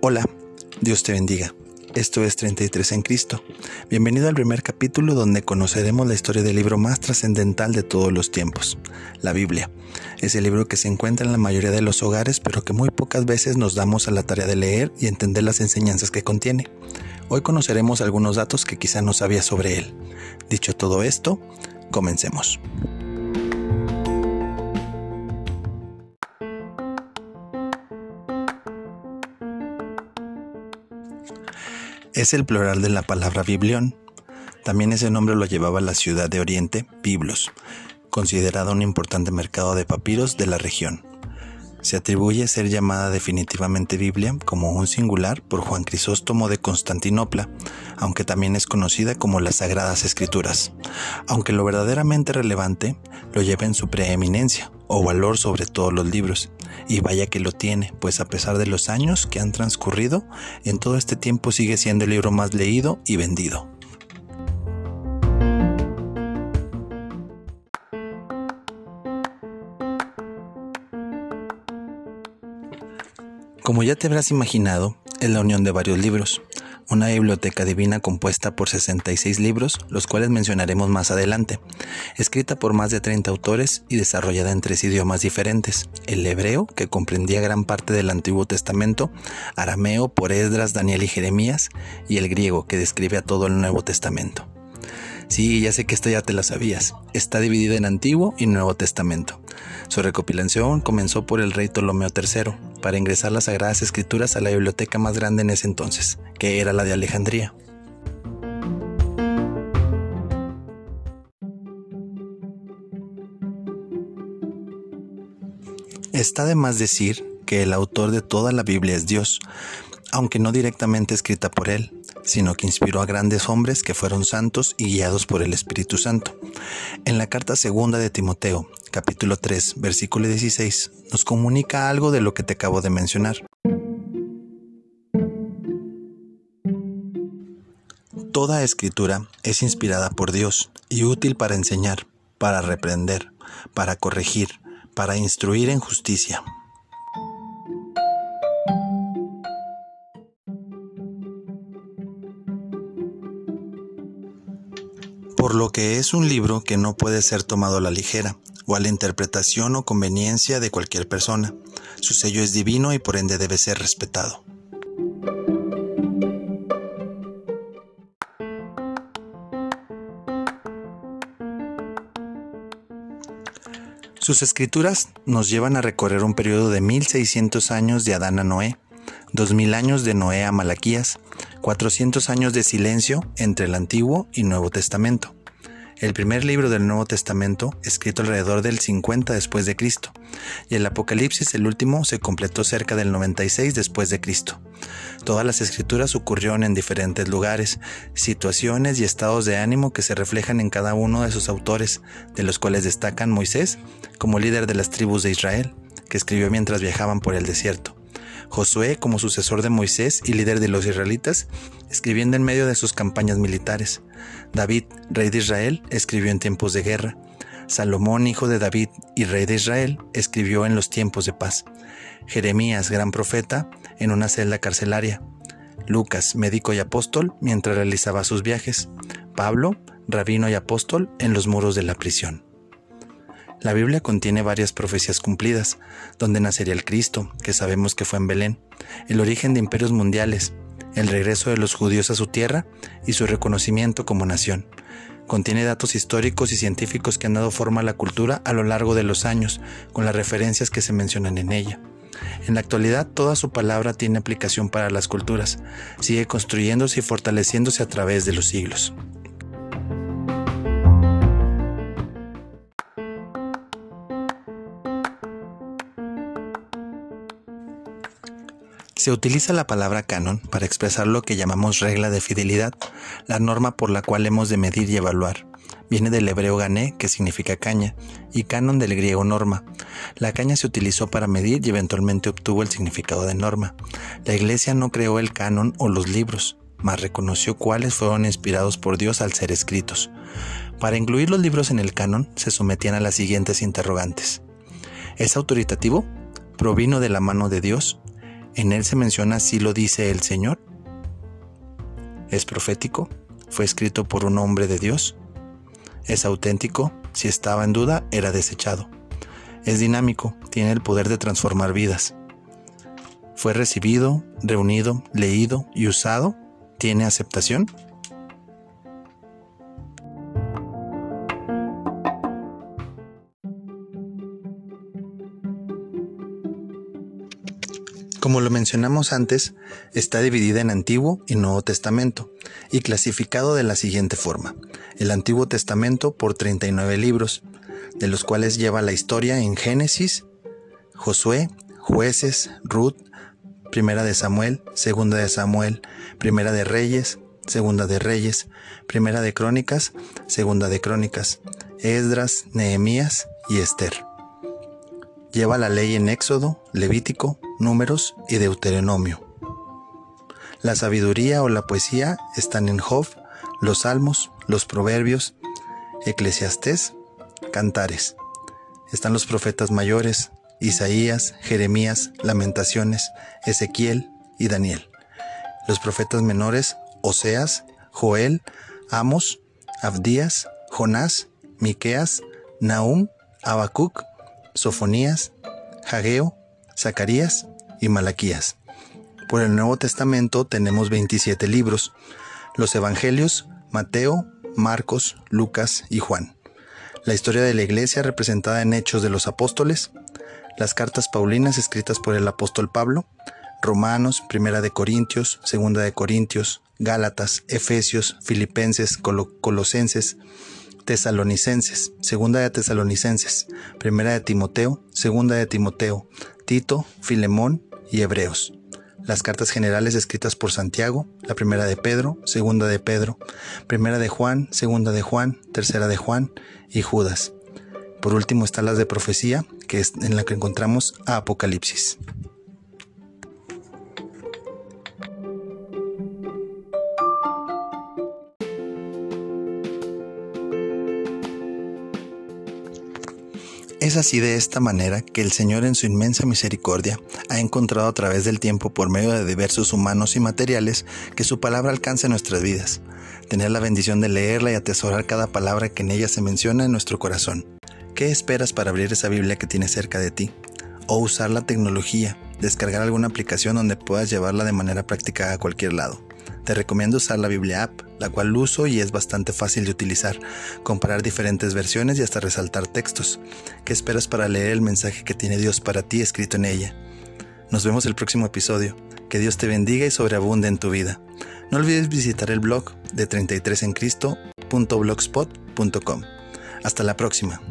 Hola, Dios te bendiga. Esto es 33 en Cristo. Bienvenido al primer capítulo donde conoceremos la historia del libro más trascendental de todos los tiempos, la Biblia. Es el libro que se encuentra en la mayoría de los hogares, pero que muy pocas veces nos damos a la tarea de leer y entender las enseñanzas que contiene. Hoy conoceremos algunos datos que quizá no sabía sobre él. Dicho todo esto, comencemos. Es el plural de la palabra biblión. También ese nombre lo llevaba la ciudad de Oriente, Biblos, considerada un importante mercado de papiros de la región. Se atribuye ser llamada definitivamente Biblia como un singular por Juan Crisóstomo de Constantinopla, aunque también es conocida como las Sagradas Escrituras, aunque lo verdaderamente relevante lo lleva en su preeminencia o valor sobre todos los libros, y vaya que lo tiene, pues a pesar de los años que han transcurrido, en todo este tiempo sigue siendo el libro más leído y vendido. Como ya te habrás imaginado, es la unión de varios libros, una biblioteca divina compuesta por 66 libros, los cuales mencionaremos más adelante, escrita por más de 30 autores y desarrollada en tres idiomas diferentes, el hebreo, que comprendía gran parte del Antiguo Testamento, arameo por Esdras, Daniel y Jeremías, y el griego, que describe a todo el Nuevo Testamento. Sí, ya sé que esto ya te la sabías. Está dividida en Antiguo y Nuevo Testamento. Su recopilación comenzó por el rey Ptolomeo III, para ingresar las Sagradas Escrituras a la biblioteca más grande en ese entonces, que era la de Alejandría. Está de más decir que el autor de toda la Biblia es Dios, aunque no directamente escrita por él, sino que inspiró a grandes hombres que fueron santos y guiados por el Espíritu Santo. En la carta segunda de Timoteo, capítulo 3, versículo 16, nos comunica algo de lo que te acabo de mencionar. Toda escritura es inspirada por Dios y útil para enseñar, para reprender, para corregir, para instruir en justicia por lo que es un libro que no puede ser tomado a la ligera, o a la interpretación o conveniencia de cualquier persona. Su sello es divino y por ende debe ser respetado. Sus escrituras nos llevan a recorrer un periodo de 1600 años de Adán a Noé, 2000 años de Noé a Malaquías, 400 años de silencio entre el Antiguo y Nuevo Testamento. El primer libro del Nuevo Testamento, escrito alrededor del 50 después de Cristo, y el Apocalipsis, el último, se completó cerca del 96 después de Cristo. Todas las escrituras ocurrieron en diferentes lugares, situaciones y estados de ánimo que se reflejan en cada uno de sus autores, de los cuales destacan Moisés como líder de las tribus de Israel, que escribió mientras viajaban por el desierto. Josué como sucesor de Moisés y líder de los israelitas, escribiendo en medio de sus campañas militares. David, rey de Israel, escribió en tiempos de guerra. Salomón, hijo de David y rey de Israel, escribió en los tiempos de paz. Jeremías, gran profeta, en una celda carcelaria. Lucas, médico y apóstol, mientras realizaba sus viajes. Pablo, rabino y apóstol, en los muros de la prisión. La Biblia contiene varias profecías cumplidas, donde nacería el Cristo, que sabemos que fue en Belén, el origen de imperios mundiales, el regreso de los judíos a su tierra y su reconocimiento como nación. Contiene datos históricos y científicos que han dado forma a la cultura a lo largo de los años, con las referencias que se mencionan en ella. En la actualidad, toda su palabra tiene aplicación para las culturas, sigue construyéndose y fortaleciéndose a través de los siglos. Se utiliza la palabra canon para expresar lo que llamamos regla de fidelidad, la norma por la cual hemos de medir y evaluar. Viene del hebreo gané, que significa caña, y canon del griego norma. La caña se utilizó para medir y eventualmente obtuvo el significado de norma. La iglesia no creó el canon o los libros, mas reconoció cuáles fueron inspirados por Dios al ser escritos. Para incluir los libros en el canon se sometían a las siguientes interrogantes. ¿Es autoritativo? ¿Provino de la mano de Dios? ¿En él se menciona así lo dice el Señor? ¿Es profético? ¿Fue escrito por un hombre de Dios? ¿Es auténtico? Si estaba en duda, era desechado. Es dinámico, tiene el poder de transformar vidas. ¿Fue recibido, reunido, leído y usado? ¿Tiene aceptación? Como lo mencionamos antes, está dividida en Antiguo y Nuevo Testamento y clasificado de la siguiente forma. El Antiguo Testamento por 39 libros, de los cuales lleva la historia en Génesis, Josué, Jueces, Ruth, Primera de Samuel, Segunda de Samuel, Primera de Reyes, Segunda de Reyes, Primera de Crónicas, Segunda de Crónicas, Esdras, Nehemías y Esther. Lleva la ley en Éxodo, Levítico, Números y Deuteronomio. La sabiduría o la poesía están en Job, los Salmos, los Proverbios, Eclesiastés, Cantares. Están los profetas mayores, Isaías, Jeremías, Lamentaciones, Ezequiel y Daniel. Los profetas menores, Oseas, Joel, Amos, Abdías, Jonás, Miqueas, Nahum, Habacuc, Sofonías, Hageo, Zacarías y Malaquías. Por el Nuevo Testamento tenemos 27 libros, los Evangelios, Mateo, Marcos, Lucas y Juan. La historia de la iglesia representada en Hechos de los Apóstoles, las cartas paulinas escritas por el apóstol Pablo, Romanos, Primera de Corintios, Segunda de Corintios, Gálatas, Efesios, Filipenses, Colosenses, Tesalonicenses, Segunda de Tesalonicenses, Primera de Timoteo, Segunda de Timoteo, Tito, Filemón y Hebreos. Las cartas generales escritas por Santiago, la primera de Pedro, segunda de Pedro, primera de Juan, segunda de Juan, tercera de Juan y Judas. Por último están las de profecía, que es en la que encontramos Apocalipsis. Es así de esta manera que el Señor en su inmensa misericordia ha encontrado a través del tiempo por medio de diversos humanos y materiales que su palabra alcance nuestras vidas, tener la bendición de leerla y atesorar cada palabra que en ella se menciona en nuestro corazón. ¿Qué esperas para abrir esa Biblia que tienes cerca de ti? O usar la tecnología, descargar alguna aplicación donde puedas llevarla de manera práctica a cualquier lado. Te recomiendo usar la Biblia App, la cual uso y es bastante fácil de utilizar, comparar diferentes versiones y hasta resaltar textos. ¿Qué esperas para leer el mensaje que tiene Dios para ti escrito en ella? Nos vemos el próximo episodio. Que Dios te bendiga y sobreabunde en tu vida. No olvides visitar el blog de 33encristo.blogspot.com. Hasta la próxima.